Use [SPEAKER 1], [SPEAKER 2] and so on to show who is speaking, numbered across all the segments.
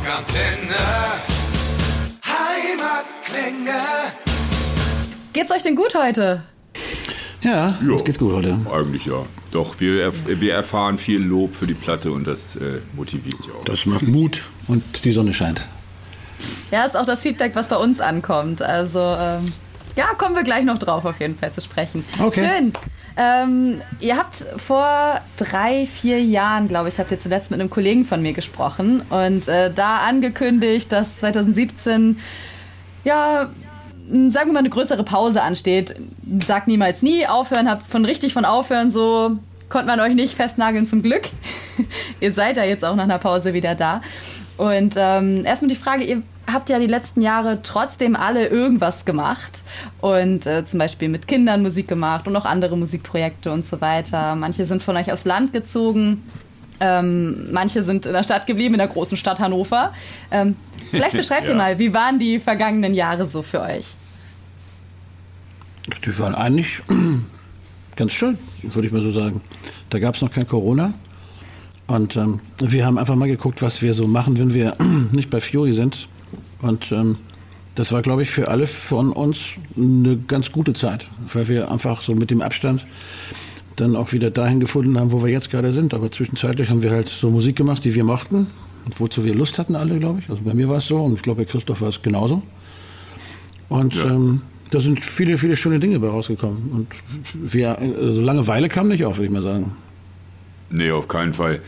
[SPEAKER 1] Rockantenne. Heimatklänge.
[SPEAKER 2] Geht's euch denn gut heute?
[SPEAKER 3] Ja,
[SPEAKER 4] Ja.
[SPEAKER 3] uns geht's gut heute.
[SPEAKER 4] Eigentlich ja. Doch, wir, erf wir erfahren viel Lob für die Platte und das äh, motiviert ja auch.
[SPEAKER 3] Das macht Mut und die Sonne scheint.
[SPEAKER 2] Ja, ist auch das Feedback, was bei uns ankommt. Also, ähm, ja, kommen wir gleich noch drauf auf jeden Fall zu sprechen.
[SPEAKER 3] Okay.
[SPEAKER 2] Schön. Ähm, ihr habt vor drei, vier Jahren, glaube ich, habt ihr zuletzt mit einem Kollegen von mir gesprochen und äh, da angekündigt, dass 2017 ja sagen wir mal, eine größere Pause ansteht. Sagt niemals nie, aufhören, habt von richtig von aufhören, so konnte man euch nicht festnageln zum Glück. ihr seid ja jetzt auch nach einer Pause wieder da. Und ähm, erstmal die Frage, ihr habt ja die letzten Jahre trotzdem alle irgendwas gemacht und äh, zum Beispiel mit Kindern Musik gemacht und auch andere Musikprojekte und so weiter. Manche sind von euch aufs Land gezogen, ähm, manche sind in der Stadt geblieben, in der großen Stadt Hannover. Ähm, vielleicht beschreibt ihr
[SPEAKER 4] Ja.
[SPEAKER 2] mal, wie waren die vergangenen Jahre so für euch?
[SPEAKER 3] Die waren eigentlich ganz schön, würde ich mal so sagen. Da gab es noch kein Corona. Und ähm, wir haben einfach mal geguckt, was wir so machen, wenn wir nicht bei Fury sind. Und ähm, das war, glaube ich, für alle von uns eine ganz gute Zeit, weil wir einfach so mit dem Abstand dann auch wieder dahin gefunden haben, wo wir jetzt gerade sind. Aber zwischenzeitlich haben wir halt so Musik gemacht, die wir mochten, wozu wir Lust hatten alle, glaube ich. Also bei mir war es so und ich glaube, bei Christoph war es genauso. Und ähm, da sind viele, viele schöne Dinge bei rausgekommen. Und wir, also Langeweile kam nicht auf, würde ich mal sagen.
[SPEAKER 4] Nee, auf keinen Fall.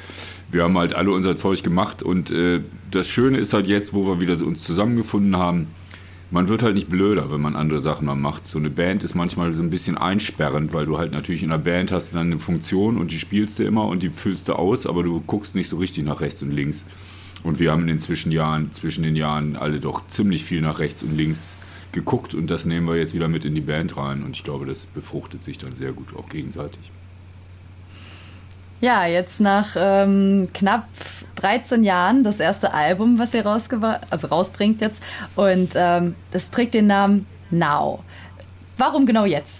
[SPEAKER 4] Wir haben halt alle unser Zeug gemacht und äh, das Schöne ist halt jetzt, wo wir wieder uns zusammengefunden haben, man wird halt nicht blöder, wenn man andere Sachen mal macht. So eine Band ist manchmal so ein bisschen einsperrend, weil du halt natürlich in einer Band hast dann eine Funktion und die spielst du immer und die füllst du aus, aber du guckst nicht so richtig nach rechts und links. Und wir haben in den Zwischenjahren, zwischen den Jahren alle doch ziemlich viel nach rechts und links geguckt und das nehmen wir jetzt wieder mit in die Band rein und ich glaube, das befruchtet sich dann sehr gut auch gegenseitig.
[SPEAKER 2] Ja, jetzt nach ähm, knapp 13 Jahren das erste Album, was ihr also rausbringt jetzt. Und ähm, das trägt den Namen Now. Warum genau jetzt?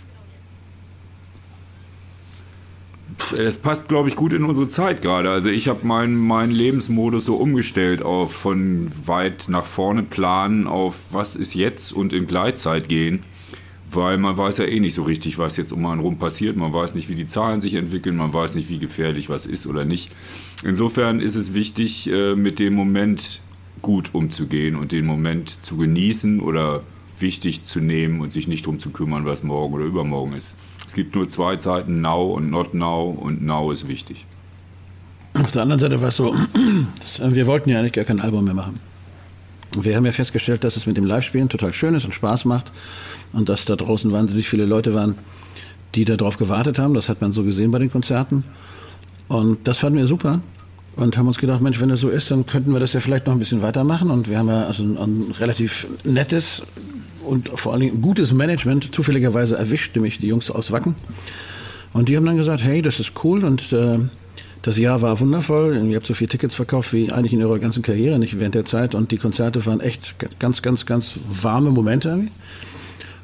[SPEAKER 4] Das passt, glaube ich, gut in unsere Zeit gerade. Also ich habe meinen mein Lebensmodus so umgestellt auf von weit nach vorne planen auf was ist jetzt und in Gleitzeit gehen. Weil man weiß ja eh nicht so richtig, was jetzt um einen rum passiert. Man weiß nicht, wie die Zahlen sich entwickeln. Man weiß nicht, wie gefährlich was ist oder nicht. Insofern ist es wichtig, äh, mit dem Moment gut umzugehen und den Moment zu genießen oder wichtig zu nehmen und sich nicht darum zu kümmern, was morgen oder übermorgen ist. Es gibt nur zwei Zeiten, now und not now und now ist wichtig.
[SPEAKER 3] Auf der anderen Seite war es so, wir wollten ja eigentlich gar kein Album mehr machen. Wir haben ja festgestellt, dass es mit dem Live-Spielen total schön ist und Spaß macht und dass da draußen wahnsinnig viele Leute waren, die darauf gewartet haben. Das hat man so gesehen bei den Konzerten. Und das fanden wir super und haben uns gedacht, Mensch, wenn das so ist, dann könnten wir das ja vielleicht noch ein bisschen weitermachen. Und wir haben ja also ein, ein relativ nettes und vor allen Dingen gutes Management zufälligerweise erwischt, nämlich die Jungs aus Wacken. Und die haben dann gesagt, hey, das ist cool und äh, das Jahr war wundervoll. Ihr habt so viele Tickets verkauft wie eigentlich in eurer ganzen Karriere, nicht während der Zeit. Und die Konzerte waren echt ganz, ganz, ganz warme Momente.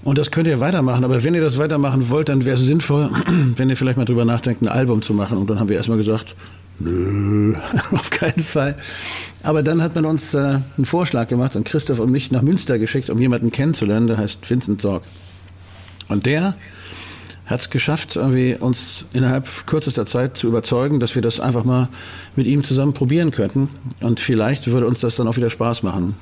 [SPEAKER 3] Und das könnt ihr weitermachen. Aber wenn ihr das weitermachen wollt, dann wäre es sinnvoll, wenn ihr vielleicht mal drüber nachdenkt, ein Album zu machen. Und dann haben wir erstmal gesagt, nö, auf keinen Fall. Aber dann hat man uns äh, einen Vorschlag gemacht und Christoph und mich nach Münster geschickt, um jemanden kennenzulernen, der heißt Vincent Sorg. Und der hat es geschafft, irgendwie uns innerhalb kürzester Zeit zu überzeugen, dass wir das einfach mal mit ihm zusammen probieren könnten. Und vielleicht würde uns das dann auch wieder Spaß machen.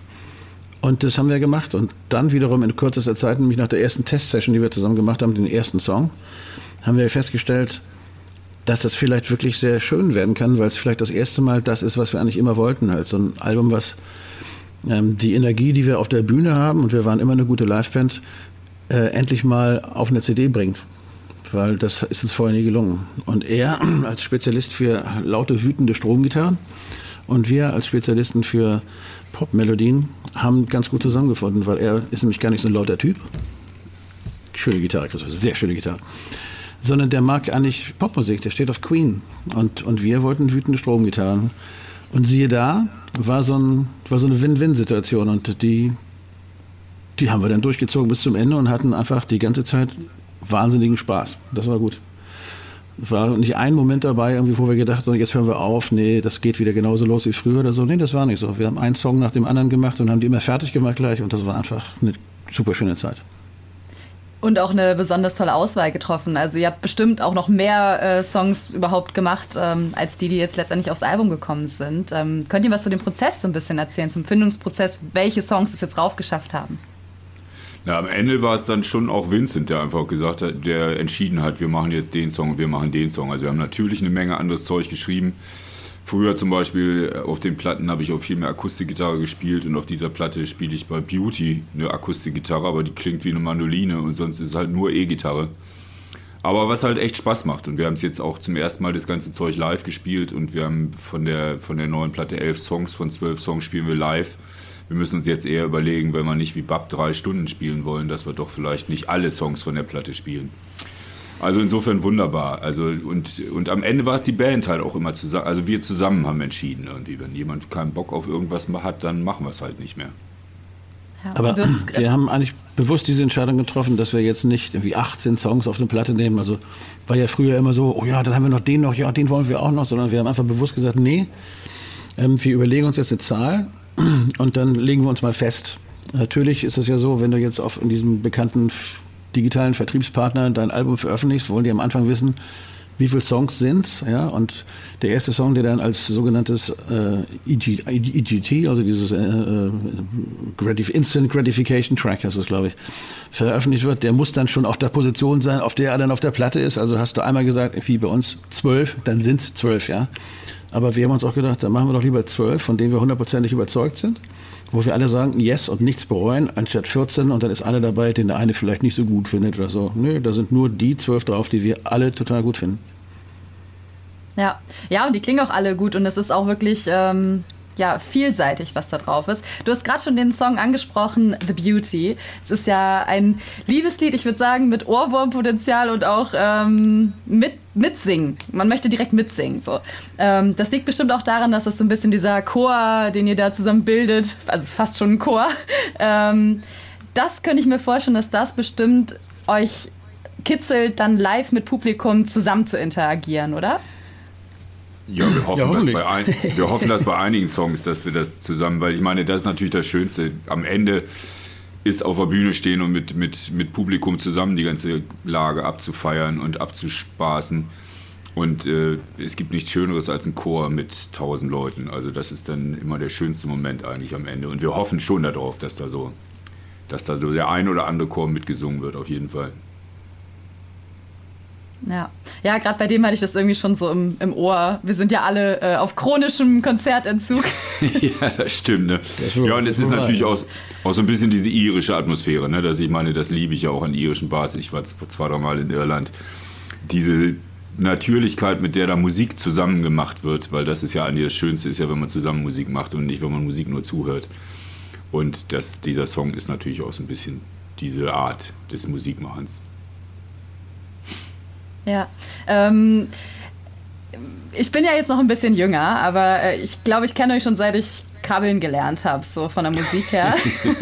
[SPEAKER 3] Und das haben wir gemacht. Und dann wiederum in kürzester Zeit, nämlich nach der ersten Testsession, die wir zusammen gemacht haben, den ersten Song, haben wir festgestellt, dass das vielleicht wirklich sehr schön werden kann, weil es vielleicht das erste Mal das ist, was wir eigentlich immer wollten. Halt so ein Album, was ähm, die Energie, die wir auf der Bühne haben, und wir waren immer eine gute Liveband, äh, endlich mal auf eine CD bringt. Weil das ist uns vorher nie gelungen. Und er als Spezialist für laute, wütende Stromgitarren und wir als Spezialisten für Popmelodien haben ganz gut zusammengefunden, weil er ist nämlich gar nicht so ein lauter Typ. Schöne Gitarre, Christoph, sehr schöne Gitarre. Sondern der mag eigentlich Popmusik, der steht auf Queen. Und, und wir wollten wütende Stromgitarren. Und siehe da, war so, ein, war so eine Win-Win-Situation. Und die, die haben wir dann durchgezogen bis zum Ende und hatten einfach die ganze Zeit wahnsinnigen Spaß. Das war gut. War nicht ein Moment dabei, irgendwie, wo wir gedacht haben, jetzt hören wir auf, nee, das geht wieder genauso los wie früher oder so. Nee, das war nicht so. Wir haben einen Song nach dem anderen gemacht und haben die immer fertig gemacht gleich und das war einfach eine super schöne Zeit.
[SPEAKER 2] Und auch eine besonders tolle Auswahl getroffen. Also ihr habt bestimmt auch noch mehr äh, Songs überhaupt gemacht, ähm, als die, die jetzt letztendlich aufs Album gekommen sind. Ähm, könnt ihr was zu dem Prozess so ein bisschen erzählen, zum Findungsprozess, welche Songs es jetzt raufgeschafft haben?
[SPEAKER 4] Na, am Ende war es dann schon auch Vincent, der einfach gesagt hat, der entschieden hat, wir machen jetzt den Song und wir machen den Song. Also wir haben natürlich eine Menge anderes Zeug geschrieben. Früher zum Beispiel äh, auf den Platten habe ich auch viel mehr Akustikgitarre gespielt und auf dieser Platte spiele ich bei Beauty eine Akustikgitarre, aber die klingt wie eine Mandoline und sonst ist es halt nur E-Gitarre. Aber was halt echt Spaß macht und wir haben es jetzt auch zum ersten Mal das ganze Zeug live gespielt und wir haben von der, von der neuen Platte elf Songs, von zwölf Songs spielen wir live. Wir müssen uns jetzt eher überlegen, wenn wir nicht wie Bab drei Stunden spielen wollen, dass wir doch vielleicht nicht alle Songs von der Platte spielen. Also insofern wunderbar. Also und, und am Ende war es die Band halt auch immer zusammen. Also wir zusammen haben entschieden irgendwie. Wenn jemand keinen Bock auf irgendwas hat, dann machen wir es halt nicht mehr.
[SPEAKER 3] Ja, Aber wir haben eigentlich bewusst diese Entscheidung getroffen, dass wir jetzt nicht irgendwie 18 Songs auf eine Platte nehmen. Also war ja früher immer so, oh ja, dann haben wir noch den noch, ja, den wollen wir auch noch, sondern wir haben einfach bewusst gesagt, nee, ähm, wir überlegen uns jetzt eine Zahl und dann legen wir uns mal fest. Natürlich ist es ja so, wenn du jetzt auf in diesem bekannten digitalen Vertriebspartner dein Album veröffentlichst, wollen die am Anfang wissen, wie viele Songs sind, ja, und der erste Song, der dann als sogenanntes äh, EGT, e also dieses äh, äh, Instant Gratification Track, heißt das, glaube ich, veröffentlicht wird, der muss dann schon auf der Position sein, auf der er dann auf der Platte ist. Also hast du einmal gesagt, wie bei uns zwölf, dann sind es zwölf, ja. Aber wir haben uns auch gedacht, dann machen wir doch lieber zwölf, von denen wir hundertprozentig überzeugt sind wo wir alle sagen, yes und nichts bereuen, anstatt 14 und dann ist einer dabei, den der eine vielleicht nicht so gut findet oder so. Nö, da sind nur die zwölf drauf, die wir alle total gut finden.
[SPEAKER 2] Ja, ja, und die klingen auch alle gut und es ist auch wirklich ähm, ja, vielseitig, was da drauf ist. Du hast gerade schon den Song angesprochen, The Beauty. Es ist ja ein Liebeslied, ich würde sagen, mit Ohrwurmpotenzial und auch ähm, mit mitsingen. Man möchte direkt mitsingen. So. Ähm, das liegt bestimmt auch daran, dass das so ein bisschen dieser Chor, den ihr da zusammen bildet, also es ist fast schon ein Chor. Ähm, das könnte ich mir vorstellen, dass das bestimmt euch kitzelt, dann live mit Publikum zusammen zu interagieren, oder?
[SPEAKER 4] Ja, wir hoffen, ja, dass bei ein, wir hoffen, dass bei einigen Songs, dass wir das zusammen, weil ich meine, das ist natürlich das Schönste. Am Ende ist auf der Bühne stehen und mit, mit, mit Publikum zusammen die ganze Lage abzufeiern und abzuspaßen. Und äh, es gibt nichts Schöneres als ein Chor mit tausend Leuten. Also das ist dann immer der schönste Moment eigentlich am Ende. Und wir hoffen schon darauf, dass da so, dass da so der ein oder andere Chor mitgesungen wird, auf jeden Fall.
[SPEAKER 2] Ja, ja gerade bei dem hatte ich das irgendwie schon so im, im Ohr. Wir sind ja alle äh, auf chronischem Konzertentzug.
[SPEAKER 4] ja, das stimmt. Ne? Das ja, und es ist natürlich auch, auch so ein bisschen diese irische Atmosphäre. Ne? Dass ich meine, das liebe ich ja auch an irischen Bars. Ich war zwei, drei Mal in Irland. Diese Natürlichkeit, mit der da Musik zusammen gemacht wird, weil das ist ja eigentlich das Schönste, ist ja, wenn man zusammen Musik macht und nicht, wenn man Musik nur zuhört. Und das, dieser Song ist natürlich auch so ein bisschen diese Art des Musikmachens.
[SPEAKER 2] Ja. Ähm, ich bin ja jetzt noch ein bisschen jünger, aber äh, ich glaube, ich kenne euch schon seit ich krabbeln gelernt habe, so von der Musik her.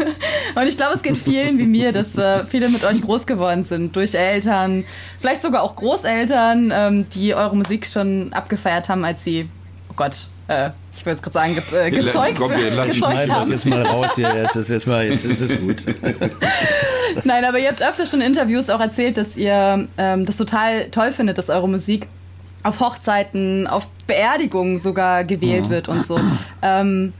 [SPEAKER 2] und ich glaube, es geht vielen wie mir, dass äh, viele mit euch groß geworden sind, durch Eltern, vielleicht sogar auch Großeltern, ähm, die eure Musik schon abgefeiert haben, als sie, oh Gott, äh, ich würde jetzt gerade sagen, ge äh, gezeugt, Komm, wir lassen gezeugt haben.
[SPEAKER 3] jetzt mal raus hier, jetzt ist, jetzt mal, jetzt ist es gut.
[SPEAKER 2] Nein, aber ihr habt öfter schon in Interviews auch erzählt, dass ihr ähm, das total toll findet, dass eure Musik auf Hochzeiten, auf Beerdigungen sogar gewählt ja. wird und so. Ähm,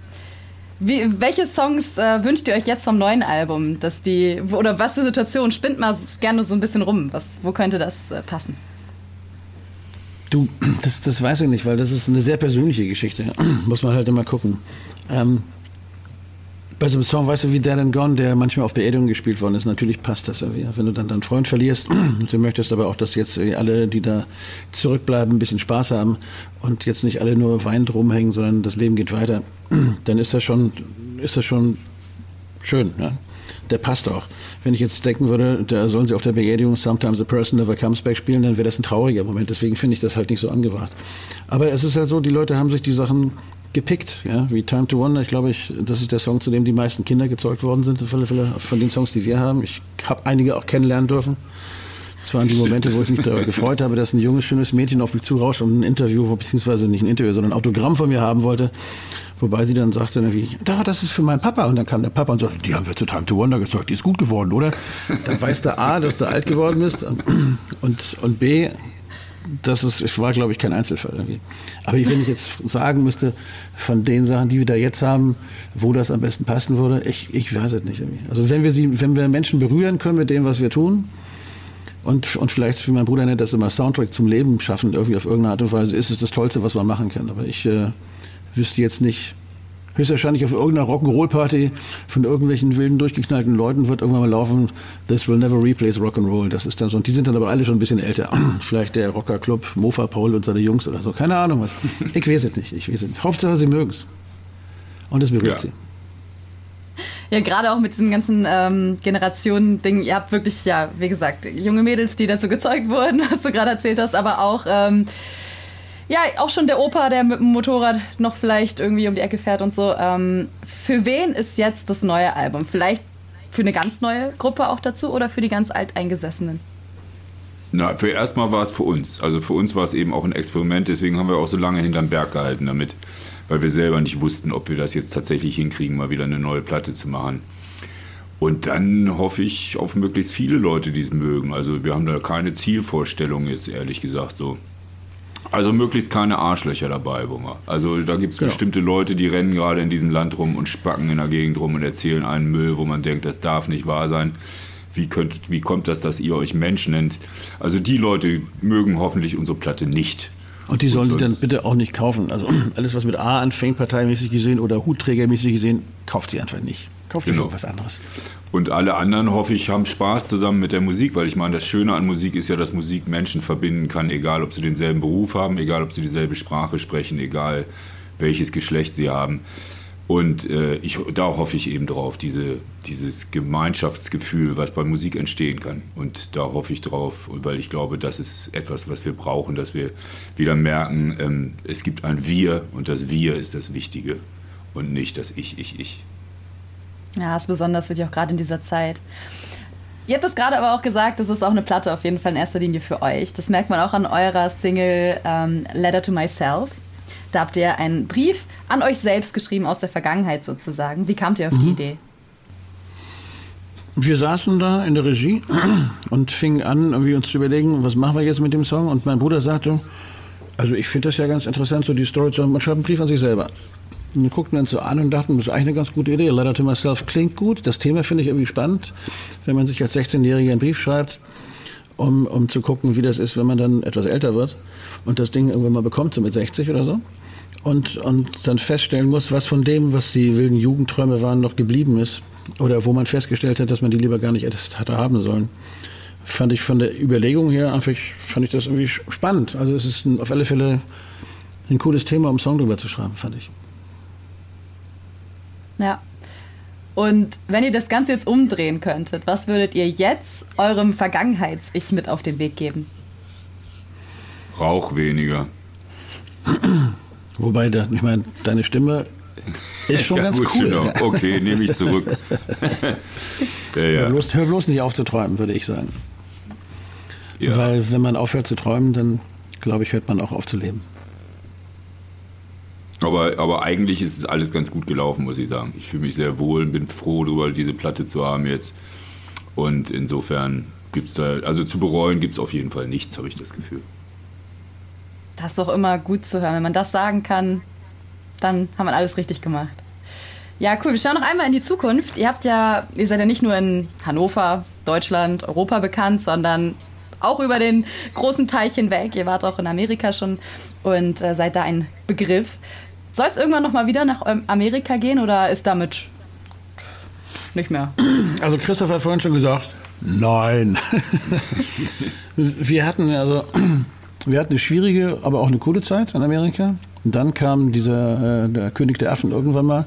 [SPEAKER 2] wie, welche Songs äh, wünscht ihr euch jetzt vom neuen Album, dass die oder was für Situationen spinnt mal gerne so ein bisschen rum? Was, wo könnte das äh, passen?
[SPEAKER 3] Du, das, das weiß ich nicht, weil das ist eine sehr persönliche Geschichte. Muss man halt immer gucken. Ähm, bei so einem Song, weißt du, wie Dead and Gone, der manchmal auf Beerdigungen gespielt worden ist, natürlich passt das irgendwie. Wenn du dann deinen Freund verlierst, du möchtest aber auch, dass jetzt alle, die da zurückbleiben, ein bisschen Spaß haben und jetzt nicht alle nur weinend rumhängen, sondern das Leben geht weiter, dann ist das schon, ist das schon schön. Ne? Der passt auch. Wenn ich jetzt denken würde, da sollen sie auf der Beerdigung Sometimes a Person Never Comes Back spielen, dann wäre das ein trauriger Moment. Deswegen finde ich das halt nicht so angebracht. Aber es ist halt so, die Leute haben sich die Sachen gepickt, ja, wie Time to Wonder. Ich glaube, ich, das ist der Song, zu dem die meisten Kinder gezeugt worden sind, von den Songs, die wir haben. Ich habe einige auch kennenlernen dürfen. Das waren die Momente, wo ich mich da gefreut habe, dass ein junges, schönes Mädchen auf mich zurauscht und ein Interview, beziehungsweise nicht ein Interview, sondern ein Autogramm von mir haben wollte. Wobei sie dann sagte irgendwie, da, das ist für meinen Papa. Und dann kam der Papa und sagte, die haben wir zu Time to Wonder gezeugt, die ist gut geworden, oder? Dann weiß der A, dass du alt geworden bist und, und B, das ist, es war, glaube ich, kein Einzelfall irgendwie. Aber wenn ich jetzt sagen müsste, von den Sachen, die wir da jetzt haben, wo das am besten passen würde, ich, ich weiß es nicht irgendwie. Also wenn wir sie, wenn wir Menschen berühren können mit dem, was wir tun, und, und vielleicht, wie mein Bruder nennt das immer, Soundtrack zum Leben schaffen, irgendwie auf irgendeine Art und Weise, ist es das Tollste, was man machen kann. Aber ich äh, wüsste jetzt nicht, höchstwahrscheinlich auf irgendeiner Rock'n'Roll-Party von irgendwelchen wilden, durchgeknallten Leuten wird irgendwann mal laufen, This will never replace Rock'n'Roll. Das ist dann so. Und die sind dann aber alle schon ein bisschen älter. Vielleicht der Rockerclub, Mofa Paul und seine Jungs oder so. Keine Ahnung was. Ich weiß es nicht. Ich weiß es nicht. Hauptsache, sie mögen es. Und es berührt ja. sie.
[SPEAKER 2] Ja, gerade auch mit diesem ganzen ähm, Generationen-Ding. Ihr habt wirklich, ja, wie gesagt, junge Mädels, die dazu gezeugt wurden, was du gerade erzählt hast, aber auch, ähm, ja, auch schon der Opa, der mit dem Motorrad noch vielleicht irgendwie um die Ecke fährt und so. Ähm, für wen ist jetzt das neue Album? Vielleicht für eine ganz neue Gruppe auch dazu oder für die ganz alteingesessenen?
[SPEAKER 4] Na, für erstmal war es für uns. Also für uns war es eben auch ein Experiment, deswegen haben wir auch so lange hinterm Berg gehalten damit weil wir selber nicht wussten, ob wir das jetzt tatsächlich hinkriegen, mal wieder eine neue Platte zu machen. Und dann hoffe ich auf möglichst viele Leute, die es mögen. Also wir haben da keine Zielvorstellung jetzt, ehrlich gesagt, so. Also möglichst keine Arschlöcher dabei, Wunger. Also da gibt es genau. bestimmte Leute, die rennen gerade in diesem Land rum und spacken in der Gegend rum und erzählen einen Müll, wo man denkt, das darf nicht wahr sein. Wie, könnt, wie kommt das, dass ihr euch Mensch nennt? Also die Leute mögen hoffentlich unsere Platte nicht.
[SPEAKER 3] Und die sollen sie dann bitte auch nicht kaufen. Also alles, was mit A anfängt, parteimäßig gesehen oder Hutträgermäßig gesehen, kauft sie einfach nicht. Kauft genau. irgendwas anderes.
[SPEAKER 4] Und alle anderen, hoffe ich, haben Spaß zusammen mit der Musik, weil ich meine, das Schöne an Musik ist ja, dass Musik Menschen verbinden kann, egal ob sie denselben Beruf haben, egal ob sie dieselbe Sprache sprechen, egal welches Geschlecht sie haben. Und äh, ich, da hoffe ich eben drauf, diese, dieses Gemeinschaftsgefühl, was bei Musik entstehen kann. Und da hoffe ich drauf, weil ich glaube, das ist etwas, was wir brauchen, dass wir wieder merken, ähm, es gibt ein Wir und das Wir ist das Wichtige und nicht das Ich, Ich, Ich.
[SPEAKER 2] Ja, ist besonders wird ja auch gerade in dieser Zeit. Ihr habt es gerade aber auch gesagt, das ist auch eine Platte auf jeden Fall in erster Linie für euch. Das merkt man auch an eurer Single ähm, Letter to Myself. Da habt ihr einen Brief an euch selbst geschrieben aus der Vergangenheit sozusagen. Wie kamt ihr auf mhm. die Idee?
[SPEAKER 3] Wir saßen da in der Regie und fingen an, irgendwie uns zu überlegen, was machen wir jetzt mit dem Song? Und mein Bruder sagte, also ich finde das ja ganz interessant, so die Story zu haben. Man schreibt einen Brief an sich selber. Und wir guckten uns so an und dachten, das ist eigentlich eine ganz gute Idee. Letter to Myself klingt gut. Das Thema finde ich irgendwie spannend, wenn man sich als 16-Jähriger einen Brief schreibt, um, um zu gucken, wie das ist, wenn man dann etwas älter wird und das Ding irgendwann mal bekommt, so mit 60 oder so und, und dann feststellen muss, was von dem, was die wilden Jugendträume waren, noch geblieben ist. Oder wo man festgestellt hat, dass man die lieber gar nicht erst hatte haben sollen. Fand ich von der Überlegung her einfach, fand ich das irgendwie spannend. Also es ist auf alle Fälle ein cooles Thema, um einen Song drüber zu schreiben, fand ich.
[SPEAKER 2] Ja. Und wenn ihr das Ganze jetzt umdrehen könntet, was würdet ihr jetzt eurem Vergangenheits-Ich mit auf den Weg geben?
[SPEAKER 4] Rauch weniger.
[SPEAKER 3] Wobei, ich meine, deine Stimme ist schon ja, ganz gut, cool. Genau.
[SPEAKER 4] Okay, nehme ich zurück.
[SPEAKER 3] ja, ja. Hör, bloß, hör, bloß, nicht auf zu träumen, würde ich sagen. Weil wenn man aufhört zu träumen, dann glaube ich, hört man auch auf zu leben.
[SPEAKER 4] Aber, aber eigentlich ist es alles ganz gut gelaufen, muss ich sagen. Ich fühle mich sehr wohl, bin froh darüber, diese Platte zu haben jetzt. Und insofern gibt es da, also zu bereuen gibt es auf jeden Fall nichts, habe ich das Gefühl.
[SPEAKER 2] Das ist doch immer gut zu hören. Wenn man das sagen kann, dann hat man alles richtig gemacht. Ja, cool. Wir schauen noch einmal in die Zukunft. Ihr habt ja, ihr seid ja nicht nur in Hannover, Deutschland, Europa bekannt, sondern auch über den großen Teich hinweg. Ihr wart auch in Amerika schon und äh, seid da ein Begriff. Soll es irgendwann noch mal wieder nach ähm, Amerika gehen oder ist damit nicht mehr?
[SPEAKER 3] Also Christoph hat vorhin schon gesagt, nein. wir hatten also wir hatten eine schwierige, aber auch eine coole Zeit in Amerika. Dann kam dieser äh, der König der Affen irgendwann mal.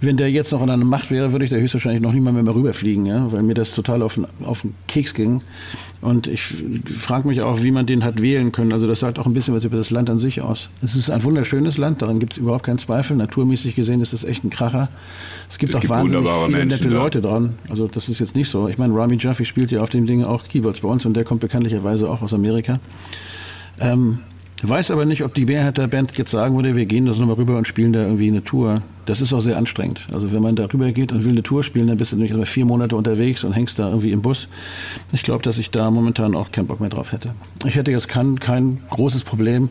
[SPEAKER 3] Wenn der jetzt noch an einer Macht wäre, würde ich da höchstwahrscheinlich noch nicht mal mehr rüberfliegen, ja? weil mir das total auf, auf den Keks ging. Und ich frage mich auch, wie man den hat wählen können. Also das sagt auch ein bisschen was über das Land an sich aus. Es ist ein wunderschönes Land, daran gibt es überhaupt keinen Zweifel. Naturmäßig gesehen ist es echt ein Kracher. Es gibt es auch gibt wahnsinnig viele Menschen, nette da. Leute dran. Also das ist jetzt nicht so. Ich meine, Rami Jaffe spielt ja auf dem Ding auch Keyboards bei uns und der kommt bekanntlicherweise auch aus Amerika. Ähm, Weiß aber nicht, ob die Mehrheit der Band jetzt sagen würde, wir gehen das nochmal rüber und spielen da irgendwie eine Tour. Das ist auch sehr anstrengend. Also wenn man da rüber geht und will eine Tour spielen, dann bist du nämlich immer vier Monate unterwegs und hängst da irgendwie im Bus. Ich glaube, dass ich da momentan auch keinen Bock mehr drauf hätte. Ich hätte jetzt kein, kein großes Problem,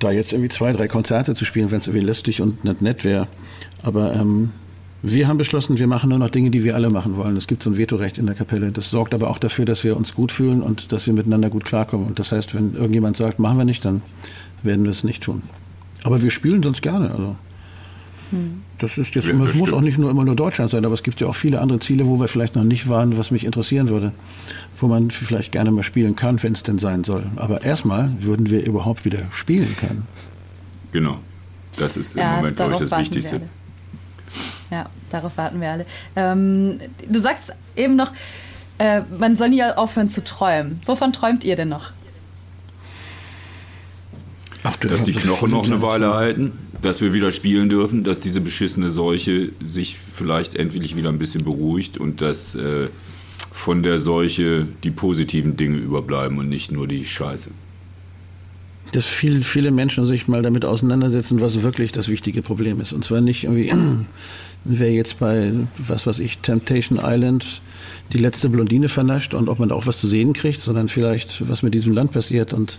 [SPEAKER 3] da jetzt irgendwie zwei, drei Konzerte zu spielen, wenn es irgendwie lästig und nicht nett wäre. Aber ähm, wir haben beschlossen, wir machen nur noch Dinge, die wir alle machen wollen. Es gibt so ein Vetorecht in der Kapelle. Das sorgt aber auch dafür, dass wir uns gut fühlen und dass wir miteinander gut klarkommen. Und das heißt, wenn irgendjemand sagt, machen wir nicht, dann werden wir es nicht tun. Aber wir spielen sonst gerne. Also. Hm. Das ist jetzt immer, es muss auch nicht nur immer nur Deutschland sein, aber es gibt ja auch viele andere Ziele, wo wir vielleicht noch nicht waren, was mich interessieren würde, wo man vielleicht gerne mal spielen kann, wenn es denn sein soll. Aber erstmal würden wir überhaupt wieder spielen können.
[SPEAKER 4] Genau. Das ist im ja, Moment, glaube ich, das Wichtigste.
[SPEAKER 2] Ja, darauf warten wir alle. Ähm, du sagst eben noch, äh, man soll nie aufhören zu träumen. Wovon träumt ihr denn noch?
[SPEAKER 4] Ach, dass die Knochen noch eine Weile halten, dass wir wieder spielen dürfen, dass diese beschissene Seuche sich vielleicht endlich wieder ein bisschen beruhigt und dass äh, von der Seuche die positiven Dinge überbleiben und nicht nur die Scheiße
[SPEAKER 3] dass viel, viele Menschen sich mal damit auseinandersetzen, was wirklich das wichtige Problem ist. Und zwar nicht irgendwie, wer jetzt bei, was weiß ich, Temptation Island die letzte Blondine vernascht und ob man da auch was zu sehen kriegt, sondern vielleicht, was mit diesem Land passiert und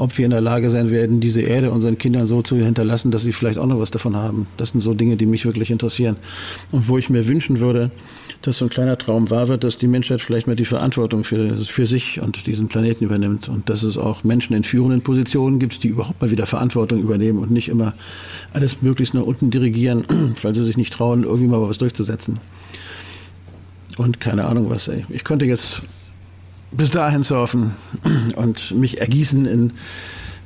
[SPEAKER 3] ob wir in der Lage sein werden, diese Erde unseren Kindern so zu hinterlassen, dass sie vielleicht auch noch was davon haben. Das sind so Dinge, die mich wirklich interessieren. Und wo ich mir wünschen würde, dass so ein kleiner Traum wahr wird, dass die Menschheit vielleicht mal die Verantwortung für, für sich und diesen Planeten übernimmt und dass es auch Menschen in führenden Positionen gibt, die überhaupt mal wieder Verantwortung übernehmen und nicht immer alles möglichst nach unten dirigieren, weil sie sich nicht trauen, irgendwie mal was durchzusetzen. Und keine Ahnung was, ey. Ich könnte jetzt bis dahin surfen und mich ergießen in,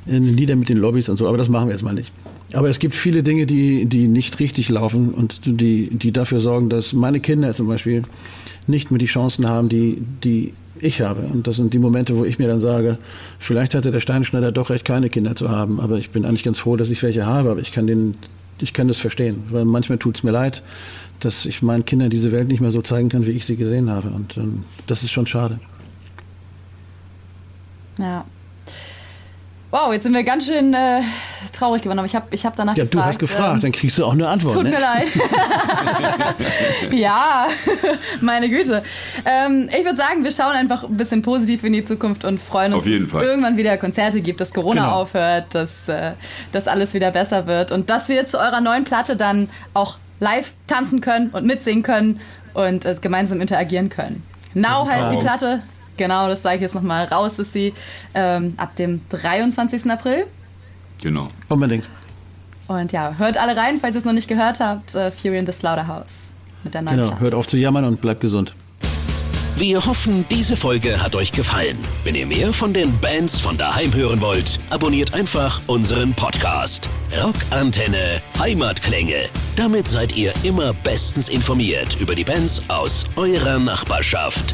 [SPEAKER 3] in Lieder mit den Lobbys und so, aber das machen wir jetzt mal nicht. Aber es gibt viele Dinge, die, die nicht richtig laufen und die, die dafür sorgen, dass meine Kinder zum Beispiel nicht mehr die Chancen haben, die, die ich habe. Und das sind die Momente, wo ich mir dann sage, vielleicht hatte der Steinschneider doch recht, keine Kinder zu haben. Aber ich bin eigentlich ganz froh, dass ich welche habe. Aber ich kann, den, ich kann das verstehen. Weil manchmal tut es mir leid, dass ich meinen Kindern diese Welt nicht mehr so zeigen kann, wie ich sie gesehen habe. Und ähm, das ist schon schade.
[SPEAKER 2] Ja. Wow, jetzt sind wir ganz schön äh, traurig geworden, aber ich habe ich hab danach
[SPEAKER 3] ja,
[SPEAKER 2] gefragt.
[SPEAKER 3] Ja, du hast gefragt, ähm, dann kriegst du auch eine Antwort.
[SPEAKER 2] Tut
[SPEAKER 3] ne?
[SPEAKER 2] mir leid. ja, meine Güte. Ähm, ich würde sagen, wir schauen einfach ein bisschen positiv in die Zukunft und freuen uns,
[SPEAKER 4] Auf jeden
[SPEAKER 2] dass es irgendwann wieder Konzerte gibt, dass Corona genau. aufhört, dass, äh, dass alles wieder besser wird und dass wir zu eurer neuen Platte dann auch live tanzen können und mitsingen können und äh, gemeinsam interagieren können. Now heißt die Platte. Genau, das sage ich jetzt nochmal. Raus ist sie ähm, ab dem 23. April.
[SPEAKER 4] Genau.
[SPEAKER 3] Unbedingt.
[SPEAKER 2] Und ja, hört alle rein, falls ihr es noch nicht gehört habt. Äh, Fury in the Slaughterhouse mit der neuen
[SPEAKER 3] Genau,
[SPEAKER 2] Platte.
[SPEAKER 3] hört auf zu jammern und bleibt gesund.
[SPEAKER 1] Wir hoffen, diese Folge hat euch gefallen. Wenn ihr mehr von den Bands von daheim hören wollt, abonniert einfach unseren Podcast. Rockantenne Heimatklänge. Damit seid ihr immer bestens informiert über die Bands aus eurer Nachbarschaft.